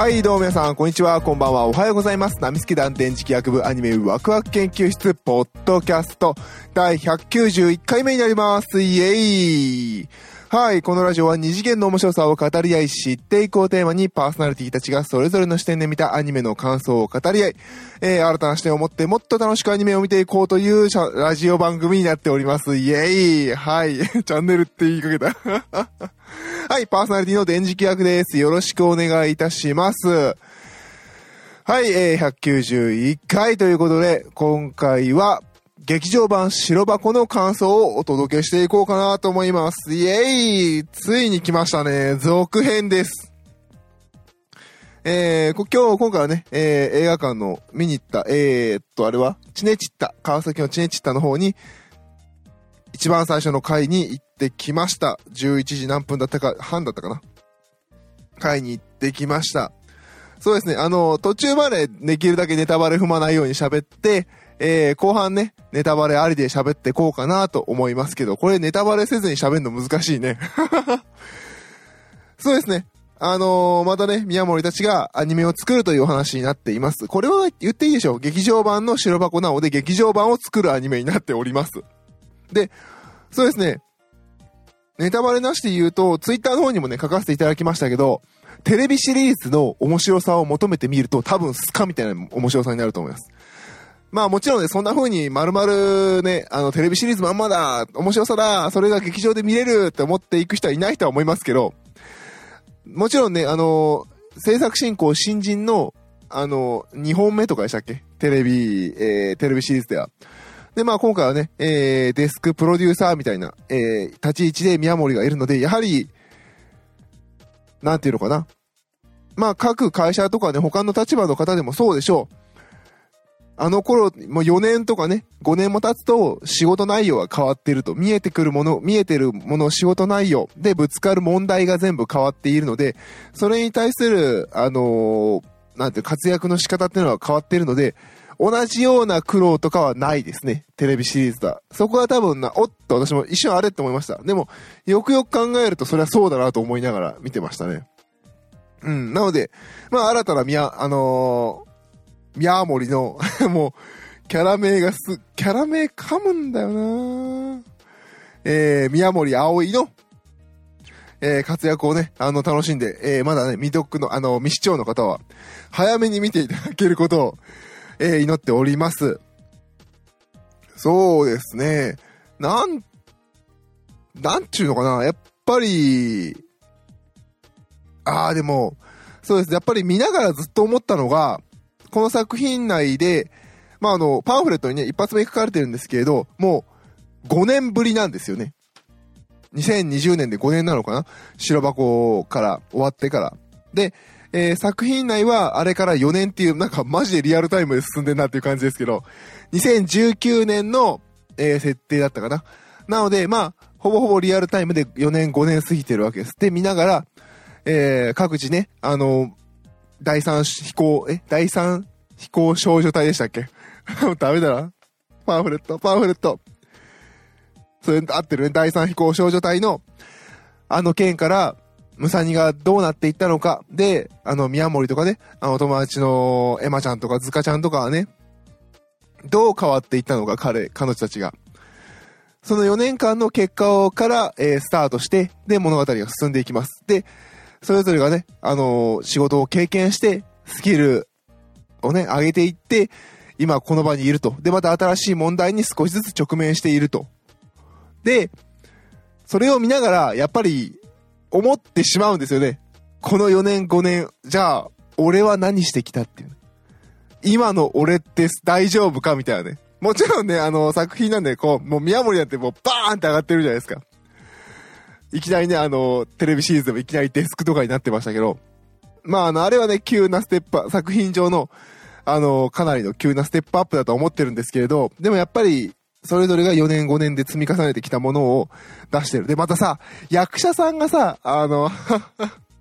はい、どうも皆さん、こんにちは、こんばんは、おはようございます。ナミスキ団電磁気学部アニメワクワク研究室、ポッドキャスト、第191回目になります。イエーイはい、このラジオは二次元の面白さを語り合い、知っていこうテーマにパーソナリティたちがそれぞれの視点で見たアニメの感想を語り合い、えー、新たな視点を持ってもっと楽しくアニメを見ていこうというラジオ番組になっております。イエイはい、チャンネルって言いかけた。はい、パーソナリティの電磁気役です。よろしくお願いいたします。はい、えー、191回ということで、今回は、劇場版白箱の感想をお届けしていこうかなと思います。イエーイついに来ましたね。続編です。えー、こ今日、今回はね、えー、映画館の見に行った、えー、っと、あれは、チネチッタ、川崎のチネチッタの方に、一番最初の回に行ってきました。11時何分だったか、半だったかな？回に行ってきました。そうですね、あの、途中までできるだけネタバレ踏まないように喋って、えー、後半ね、ネタバレありで喋ってこうかなと思いますけど、これネタバレせずに喋るの難しいね。そうですね。あのー、またね、宮森たちがアニメを作るというお話になっています。これは言っていいでしょう。劇場版の白箱なので劇場版を作るアニメになっております。で、そうですね。ネタバレなしで言うと、ツイッターの方にもね、書かせていただきましたけど、テレビシリーズの面白さを求めてみると、多分スカみたいな面白さになると思います。まあもちろんね、そんな風に丸々ね、あのテレビシリーズまんまだ、面白さだ、それが劇場で見れるって思っていく人はいないとは思いますけど、もちろんね、あの、制作進行新人の、あの、2本目とかでしたっけ？テレビ、えー、テレビシリーズでは。で、まあ今回はね、えー、デスクプロデューサーみたいな、えー、立ち位置で宮森がいるので、やはり、なんていうのかな。まあ各会社とかね、他の立場の方でもそうでしょう。あの頃、もう4年とかね、5年も経つと仕事内容が変わってると。見えてくるもの、見えてるもの、仕事内容でぶつかる問題が全部変わっているので、それに対する、あのー、なんていう活躍の仕方っていうのは変わっているので、同じような苦労とかはないですね。テレビシリーズだ。そこは多分な、おっと私も一瞬あれって思いました。でも、よくよく考えるとそれはそうだなと思いながら見てましたね。うん。なので、まあ新たな宮、あのー、宮森の もう、キャラ名がす、キャラ名噛むんだよなえー、宮森葵の、えー、活躍をね、あの、楽しんで、えー、まだね、未読の、あの、未視聴の方は、早めに見ていただけることを、えー、祈っております。そうですね。なん、なんちゅうのかな。やっぱり、ああ、でも、そうです。やっぱり見ながらずっと思ったのが、この作品内で、まあ、あの、パンフレットにね、一発目書かれてるんですけれど、もう、5年ぶりなんですよね。2020年で5年なのかな？白箱から終わってから。で、えー、作品内はあれから4年っていう、なんかマジでリアルタイムで進んでんなっていう感じですけど、2019年の、えー、設定だったかな？なので、まあ、ほぼほぼリアルタイムで4年5年過ぎてるわけです。で、見ながら、えー、各自ね、あの、第三飛行、え？第三飛行少女隊でしたっけ？ダメだな。パンフレット、パンフレット。それ合ってるね。第三飛行少女隊の、あの件から、ムサニがどうなっていったのか。で、あの、宮森とかね、あの、友達のエマちゃんとかズカちゃんとかはね、どう変わっていったのか、彼、彼女たちが。その4年間の結果をから、えー、スタートして、で、物語が進んでいきます。で、それぞれがね、あのー、仕事を経験して、スキルをね、上げていって、今この場にいると。で、また新しい問題に少しずつ直面していると。で、それを見ながら、やっぱり、思ってしまうんですよね。この4年5年、じゃあ、俺は何してきたっていう。今の俺って大丈夫かみたいなね。もちろんね、あの、作品なんで、こう、もう宮森なんてもうバーンって上がってるじゃないですか。いきなりね、あの、テレビシリーズでもいきなりデスクとかになってましたけど、まあ、あの、あれはね、急なステップ、作品上の、あの、かなりの急なステップアップだと思ってるんですけれど、でもやっぱり、それぞれが4年5年で積み重ねてきたものを出してる。で、またさ、役者さんがさ、あの、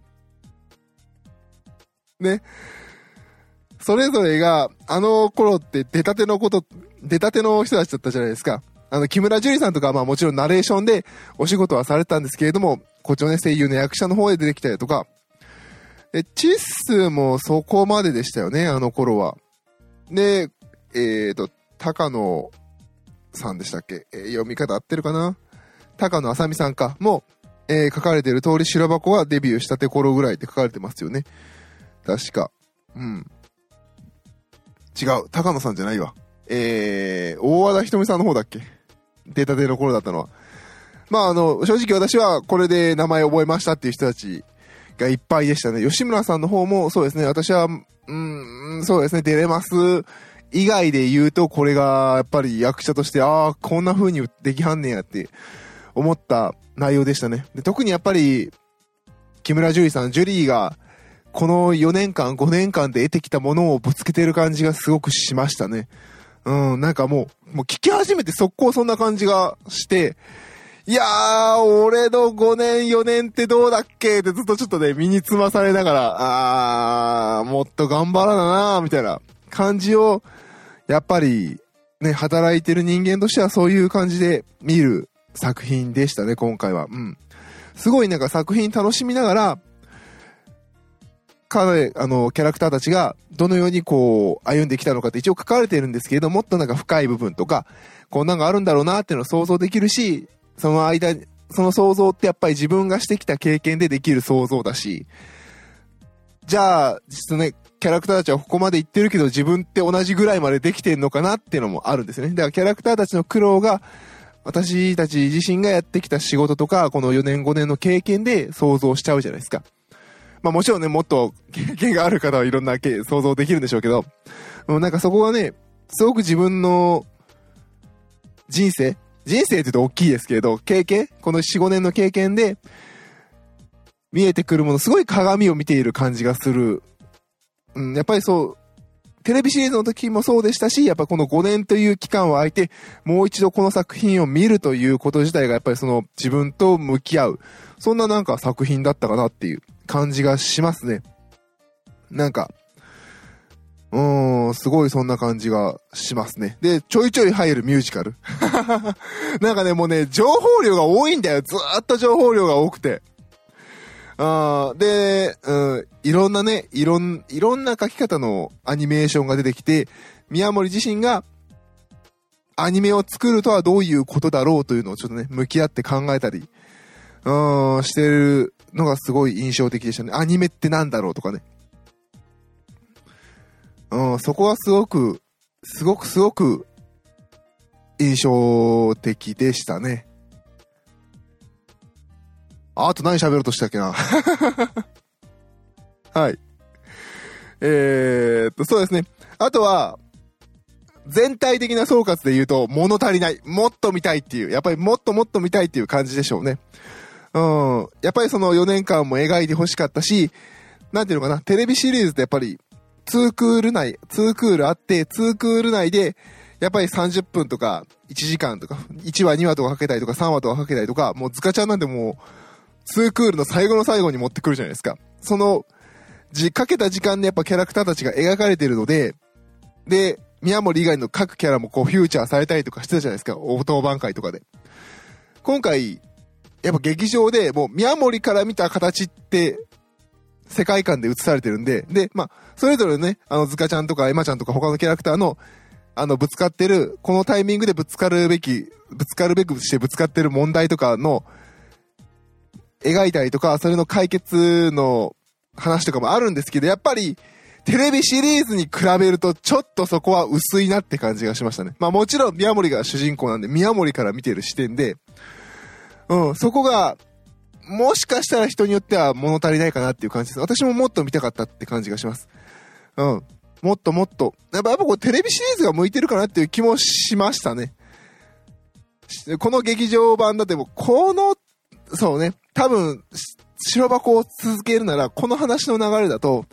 ね、それぞれが、あの頃って出たてのこと、出たての人たちだったじゃないですか。あの、木村樹里さんとかまあもちろんナレーションでお仕事はされてたんですけれども、こっちのね、声優の役者の方で出てきたりとか、え、チッスもそこまででしたよね、あの頃は。で、えっ、ー、と、高野さんでしたっけ、えー、読み方合ってるかな？高野あさみさんか。も、えー、書かれてる通り白箱はデビューしたて頃ぐらいって書かれてますよね。確か。うん。違う。高野さんじゃないわ。えー、大和田ひとみさんの方だっけ？データでの頃だったのは。まあ、あの、正直私はこれで名前覚えましたっていう人たちがいっぱいでしたね。吉村さんの方もそうですね。私は、うん、そうですね。出れます以外で言うと、これがやっぱり役者として、ああ、こんな風にできはんねんやって思った内容でしたね。で特にやっぱり、木村樹里さん、ジュリーが、この4年間、5年間で得てきたものをぶつけてる感じがすごくしましたね。うん、なんかもう、もう聞き始めて速攻そんな感じがして、いやー、俺の5年、4年ってどうだっけってずっとちょっとね、身につまされながら、あー、もっと頑張らななー、みたいな感じを、やっぱり、ね、働いてる人間としてはそういう感じで見る作品でしたね、今回は。うん。すごいなんか作品楽しみながら、彼、あの、キャラクターたちがどのようにこう、歩んできたのかって一応書かれてるんですけれど、もっとなんか深い部分とか、こんなんがあるんだろうなっていうのを想像できるし、その間、その想像ってやっぱり自分がしてきた経験でできる想像だし、じゃあ、実ね、キャラクターたちはここまで行ってるけど自分って同じぐらいまでできてんのかなっていうのもあるんですね。だからキャラクターたちの苦労が、私たち自身がやってきた仕事とか、この4年5年の経験で想像しちゃうじゃないですか。まあもちろんね、もっと経験がある方はいろんな想像できるんでしょうけど、うんなんかそこはね、すごく自分の人生人生って言うと大きいですけれど、経験この4、5年の経験で、見えてくるもの、すごい鏡を見ている感じがする。うん、やっぱりそう、テレビシリーズの時もそうでしたし、やっぱこの5年という期間を空いて、もう一度この作品を見るということ自体がやっぱりその自分と向き合う。そんななんか作品だったかなっていう感じがしますね。なんか、うーん、すごいそんな感じがしますね。で、ちょいちょい入るミュージカル。なんかね、もうね、情報量が多いんだよ。ずーっと情報量が多くて。あで、うん、いろんなね、いろん、いろんな書き方のアニメーションが出てきて、宮森自身がアニメを作るとはどういうことだろうというのをちょっとね、向き合って考えたり、うん、してるのがすごい印象的でしたね。アニメってなんだろうとかね。うん、そこはすごく、すごくすごく印象的でしたね。あと何喋ろうとしたっけな はい。えー、っと、そうですね。あとは、全体的な総括で言うと、物足りない。もっと見たいっていう。やっぱりもっともっと見たいっていう感じでしょうね。うん。やっぱりその4年間も描いてほしかったし、なんていうのかな、テレビシリーズってやっぱり2クール内、2クールあって、2クール内で、やっぱり30分とか、1時間とか、1話2話とかかけたりとか、3話とかかけたりとか、もうズカちゃんなんてもう、2クールの最後の最後に持ってくるじゃないですか。その、じ、かけた時間でやっぱキャラクターたちが描かれてるので、で、宮森以外の各キャラもこうフューチャーされたりとかしてたじゃないですか。応答番会とかで。今回、やっぱ劇場でもう宮森から見た形って世界観で映されてるんで、で、まあ、それぞれね、あの、ズカちゃんとかエマちゃんとか他のキャラクターの、あの、ぶつかってる、このタイミングでぶつかるべき、ぶつかるべくしてぶつかってる問題とかの、描いたりとか、それの解決の話とかもあるんですけど、やっぱり、テレビシリーズに比べると、ちょっとそこは薄いなって感じがしましたね。まあもちろん、宮森が主人公なんで、宮森から見てる視点で、うん、そこが、もしかしたら人によっては物足りないかなっていう感じです。私ももっと見たかったって感じがします。うん。もっともっと。やっぱやっぱこうテレビシリーズが向いてるかなっていう気もしましたね。この劇場版だってこの、そうね、多分、白箱を続けるなら、この話の流れだと、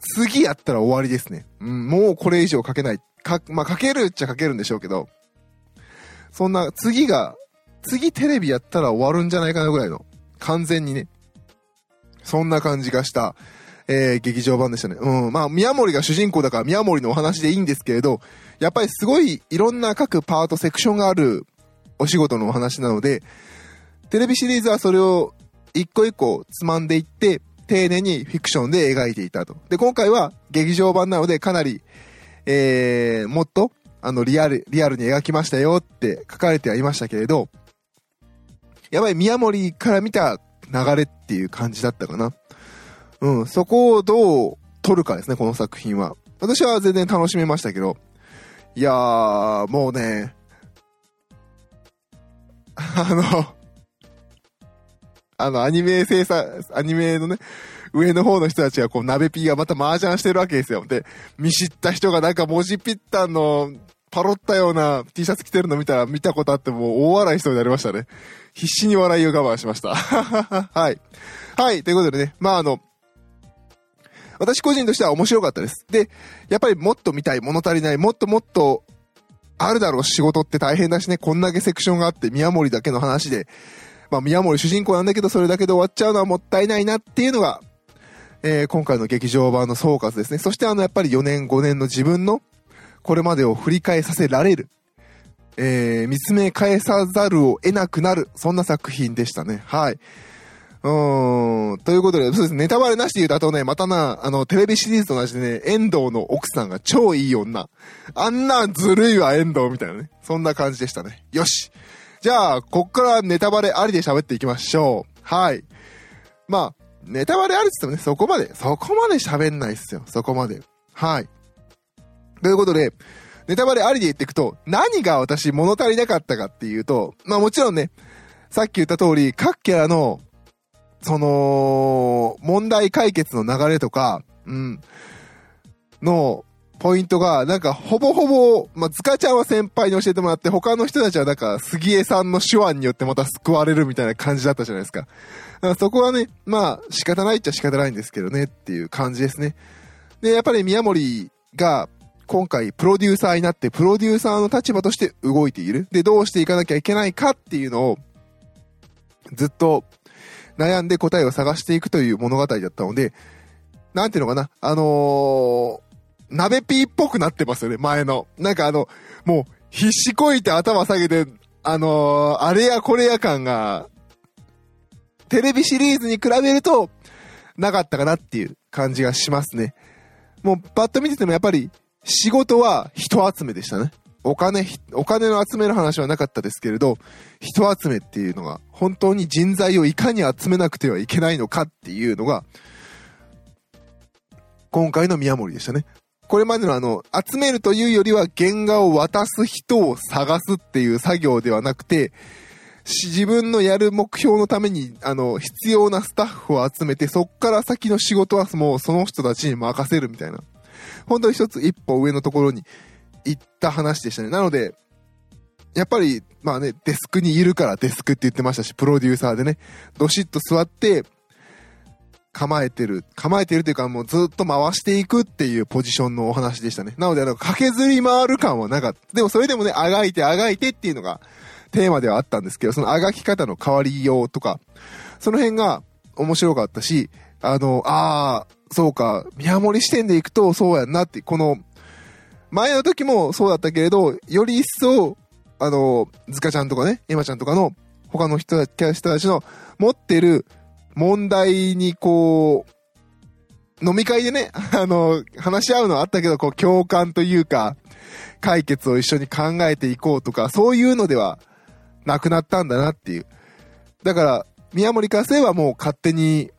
次やったら終わりですね。うん、もうこれ以上書けない。か、まあ、書けるっちゃ書けるんでしょうけど、そんな、次が、次テレビやったら終わるんじゃないかなぐらいの完全にね。そんな感じがした、えー、劇場版でしたね。うん。まあ、宮森が主人公だから宮森のお話でいいんですけれど、やっぱりすごいいろんな各パート、セクションがあるお仕事のお話なので、テレビシリーズはそれを一個一個つまんでいって、丁寧にフィクションで描いていたと。で、今回は劇場版なのでかなり、えー、もっと、あの、リアル、リアルに描きましたよって書かれてはいましたけれど、やばい、宮森から見た流れっていう感じだったかな。うん、そこをどう撮るかですね、この作品は。私は全然楽しめましたけど、いやー、もうね、あの、あの、アニメ制作、アニメのね、上の方の人たちがこう、鍋ピーがまた麻雀してるわけですよ。で、見知った人がなんか文字ピッタンのパロったような T シャツ着てるの見たら見たことあってもう大笑いしそうになりましたね。必死に笑いを我慢しました。はい。はい。ということでね、まああの、私個人としては面白かったです。で、やっぱりもっと見たい、物足りない、もっともっとあるだろう、仕事って大変だしね、こんだけセクションがあって、宮森だけの話で、まあ、宮森主人公なんだけど、それだけで終わっちゃうのはもったいないなっていうのが、えー、今回の劇場版の総括ですね。そしてあの、やっぱり4年、5年の自分の、これまでを振り返させられる、えー、見つめ返さざるを得なくなる、そんな作品でしたね。はい。うん。ということで、そうです。ネタバレなしで言うと、あとね、またな、あの、テレビシリーズと同じでね、遠藤の奥さんが超いい女。あんなずるいわ、遠藤みたいなね。そんな感じでしたね。よし。じゃあ、こっからネタバレありで喋っていきましょう。はい。まあ、ネタバレありって言ってもね、そこまで、そこまで喋んないっすよ。そこまで。はい。ということで、ネタバレありで言っていくと、何が私物足りなかったかっていうと、まあもちろんね、さっき言った通り、各キャラのその、問題解決の流れとか、うん、の、ポイントが、なんか、ほぼほぼ、まあ、塚ちゃんは先輩に教えてもらって、他の人たちはなんか、杉江さんの手腕によってまた救われるみたいな感じだったじゃないですか。だからそこはね、まあ、仕方ないっちゃ仕方ないんですけどね、っていう感じですね。で、やっぱり宮森が、今回、プロデューサーになって、プロデューサーの立場として動いている。で、どうしていかなきゃいけないかっていうのを、ずっと悩んで答えを探していくという物語だったので、なんていうのかな、あのー、鍋ピーっぽくなってますよね、前の。なんかあの、もう、必死こいて頭下げて、あのー、あれやこれや感が、テレビシリーズに比べると、なかったかなっていう感じがしますね。もう、パッと見ててもやっぱり、仕事は人集めでしたね。お金、お金の集める話はなかったですけれど、人集めっていうのが、本当に人材をいかに集めなくてはいけないのかっていうのが、今回の宮森でしたね。これまでのあの、集めるというよりは原画を渡す人を探すっていう作業ではなくて、自分のやる目標のために、あの、必要なスタッフを集めて、そっから先の仕事はもうその人たちに任せるみたいな。本当に一つ一歩上のところに行った話でしたね。なので、やっぱり、まあね、デスクにいるからデスクって言ってましたし、プロデューサーでね、どしっと座って、構えてる、構えてるというかもうずっと回していくっていうポジションのお話でしたね。なので、あの、駆けずり回る感はなかった。でもそれでもね、あがいてあがいてっていうのがテーマではあったんですけど、そのあがき方の変わりようとか、その辺が面白かったし、あの、ああ、そうか、宮森視点で行くとそうやんなって、この、前の時もそうだったけれど、より一層、あの、ズカちゃんとかね、エマちゃんとかの、他の人たち人たちの持ってる問題にこう、飲み会でね、あの、話し合うのはあったけど、こう、共感というか、解決を一緒に考えていこうとか、そういうのではなくなったんだなっていう。だから、宮森からすればもう勝手に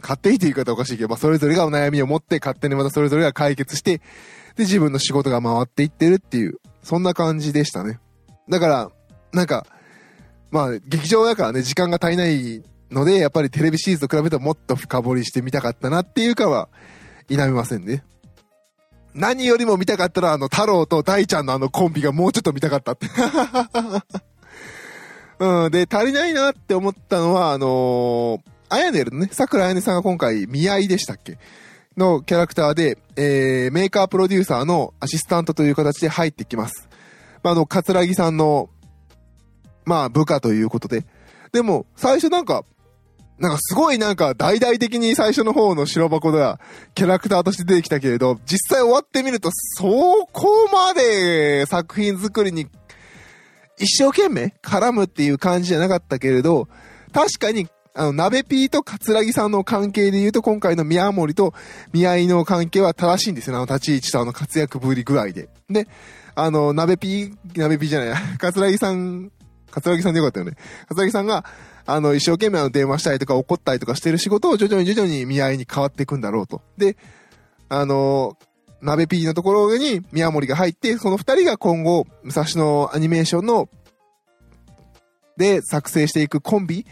勝手にという言い方おかしいけど、まあ、それぞれがお悩みを持って、勝手にまたそれぞれが解決して、で、自分の仕事が回っていってるっていう、そんな感じでしたね。だから、なんか、まあ、劇場だからね、時間が足りないので、やっぱりテレビシリーズと比べてもっと深掘りしてみたかったなっていうかは、否めませんね。何よりも見たかったら、あの、太郎と大ちゃんのあのコンビがもうちょっと見たかったって。うん、で、足りないなって思ったのは、あのーあやねるのね、桜あやねさんが今回、見合いでしたっけのキャラクターで、えー、メーカープロデューサーのアシスタントという形で入ってきます。まあ、あの、桂木さんの、まあ、部下ということで。でも、最初なんか、なんかすごいなんか大々的に最初の方の白箱ではキャラクターとして出てきたけれど、実際終わってみるとそこまで作品作りに一生懸命絡むっていう感じじゃなかったけれど、確かにあの、鍋ピーと桂木さんの関係で言うと、今回の宮森と宮井の関係は正しいんですよ。あの、立ち位置とあの、活躍ぶり具合で。で、あの、鍋ピー、鍋ピーじゃないや、桂木さん、桂木さんでよかったよね。桂木さんが、あの、一生懸命あの、電話したりとか怒ったりとかしてる仕事を徐々に徐々に宮井に変わっていくんだろうと。で、あの、鍋ピーのところに宮森が入って、その二人が今後、武蔵野アニメーションの、で作成していくコンビ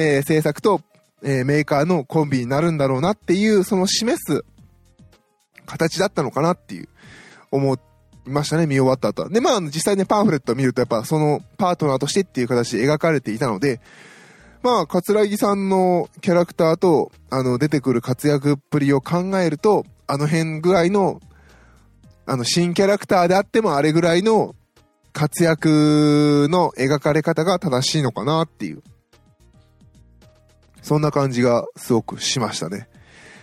えー、制作と、えー、メーカーのコンビになるんだろうなっていう、その示す形だったのかなっていう、思いましたね、見終わった後は。で、まあ、実際ね、パンフレットを見ると、やっぱそのパートナーとしてっていう形で描かれていたので、まあ、桂木さんのキャラクターと、あの、出てくる活躍っぷりを考えると、あの辺ぐらいの、あの、新キャラクターであってもあれぐらいの活躍の描かれ方が正しいのかなっていうそんな感じがすごくしましたね。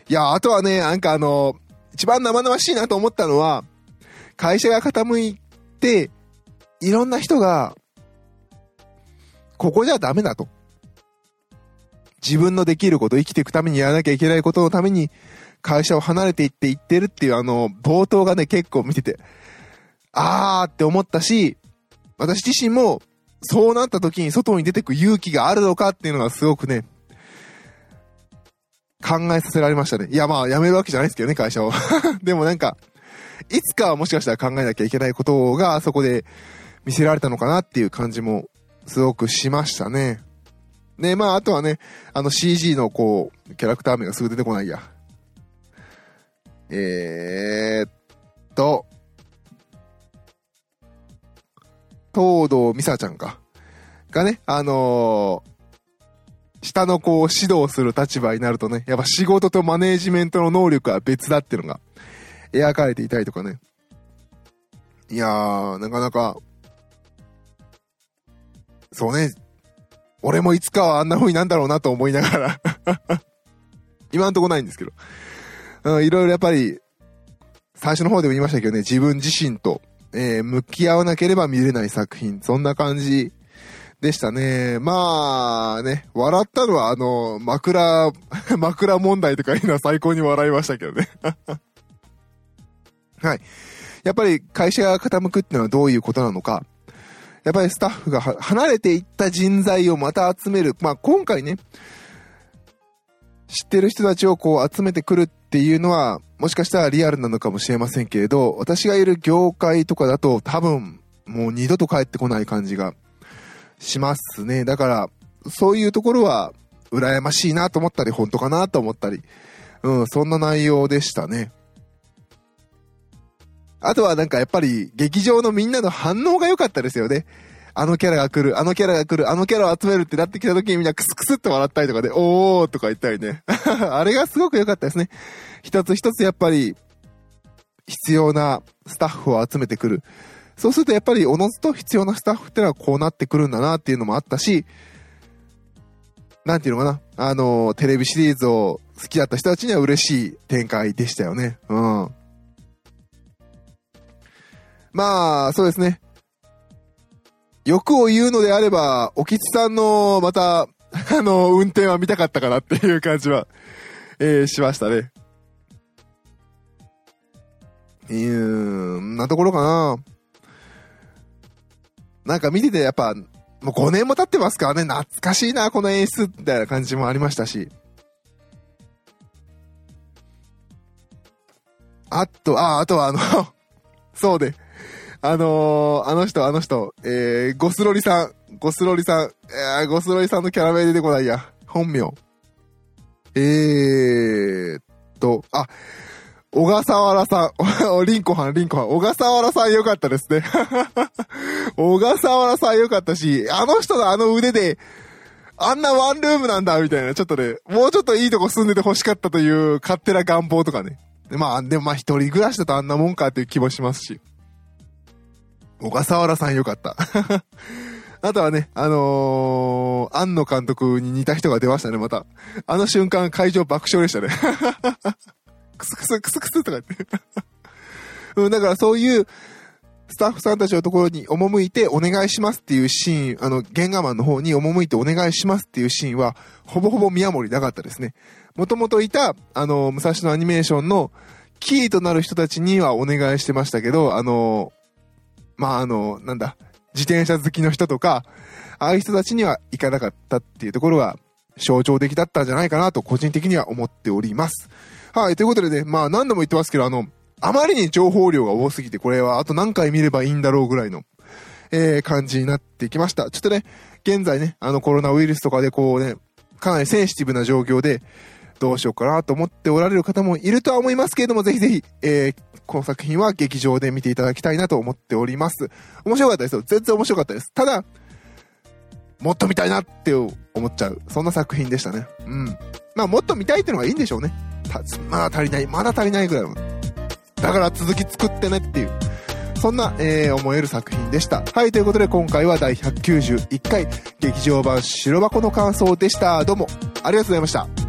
いや、あとはね、なんかあの、一番生々しいなと思ったのは、会社が傾いて、いろんな人が、ここじゃダメだと。自分のできること、生きていくためにやらなきゃいけないことのために、会社を離れていっていってるっていうあの、冒頭がね、結構見てて、あーって思ったし、私自身も、そうなった時に外に出てく勇気があるのかっていうのがすごくね、考えさせられましたね。いや、まあ、辞めるわけじゃないですけどね、会社を。でもなんか、いつかはもしかしたら考えなきゃいけないことが、そこで見せられたのかなっていう感じも、すごくしましたね。ね、まあ、あとはね、あの CG のこう、キャラクター名がすぐ出てこないや。えー、っと、東堂美沙ちゃんか。がね、あのー下の子を指導する立場になるとね、やっぱ仕事とマネージメントの能力は別だっていうのが描かれていたりとかね。いやー、なかなか、そうね、俺もいつかはあんな風になんだろうなと思いながら 今んとこないんですけど。うん、いろいろやっぱり、最初の方でも言いましたけどね、自分自身と、えー、向き合わなければ見れない作品、そんな感じでしたね。まあね、笑ったのはあの、枕、枕問題とかいうのは最高に笑いましたけどね。はい。やっぱり会社が傾くっていうのはどういうことなのか。やっぱりスタッフが離れていった人材をまた集める。まあ今回ね、知ってる人たちをこう集めてくるっていうのは、もしかしたらリアルなのかもしれませんけれど、私がいる業界とかだと多分もう二度と帰ってこない感じがしますね。だから、そういうところは、羨ましいなと思ったり、本当かなと思ったり、うん、そんな内容でしたね。あとはなんかやっぱり、劇場のみんなの反応が良かったですよね。あのキャラが来る、あのキャラが来る、あのキャラを集めるってなってきた時にみんなクスクスって笑ったりとかで、おーとか言ったりね。あれがすごく良かったですね。一つ一つやっぱり、必要なスタッフを集めてくる。そうするとやっぱりおのずと必要なスタッフってのはこうなってくるんだなっていうのもあったし、なんていうのかな、あの、テレビシリーズを好きだった人たちには嬉しい展開でしたよね。うん。まあ、そうですね。欲を言うのであれば、おきつさんの、また、あの、運転は見たかったかなっていう感じは、えー、しましたね。うーん、なところかな。なんか見ててやっぱ、もう5年も経ってますからね、懐かしいな、この演出、みたいな感じもありましたし。あと、あ、あとはあの そうで、あのー、あの人、あの人、えー、ゴスロリさん、ゴスロリさん、えー、ゴスロリさんのキャラ名出てこないや。本名。えーっと、あ、小笠原さん、リンコハン、リンコハン、小笠原さんよかったですね。小笠原さんよかったし、あの人のあの腕で、あんなワンルームなんだ、みたいな、ちょっとね、もうちょっといいとこ住んでて欲しかったという勝手な願望とかね。まあ、でもまあ一人暮らしだとあんなもんかっていう気もしますし。小笠原さんよかった。あとはね、あのー、庵野監督に似た人が出ましたね、また。あの瞬間、会場爆笑でしたね。クスクスクスクスとか言って。うん、だからそういう、スタッフさんたちのところに赴いてお願いしますっていうシーン、あの、原画マンの方に赴いてお願いしますっていうシーンは、ほぼほぼ宮森なかったですね。もともといた、あの、武蔵野アニメーションのキーとなる人たちにはお願いしてましたけど、あの、まあ、あの、なんだ、自転車好きの人とか、ああいう人たちには行かなかったっていうところは象徴的だったんじゃないかなと個人的には思っております。はい、ということでね、まあ何度も言ってますけど、あの、あまりに情報量が多すぎて、これはあと何回見ればいいんだろうぐらいの、えー、感じになってきました。ちょっとね、現在ね、あのコロナウイルスとかでこうね、かなりセンシティブな状況で、どうしようかなと思っておられる方もいるとは思いますけれども、ぜひぜひ、えー、この作品は劇場で見ていただきたいなと思っております。面白かったですよ。全然面白かったです。ただ、もっと見たいなって思っちゃう。そんな作品でしたね。うん。まあ、もっと見たいってのがいいんでしょうね。まだ足りない。まだ足りないぐらいのだから続き作ってねっていう、そんな、えー、思える作品でした。はい、ということで今回は第191回劇場版白箱の感想でした。どうもありがとうございました。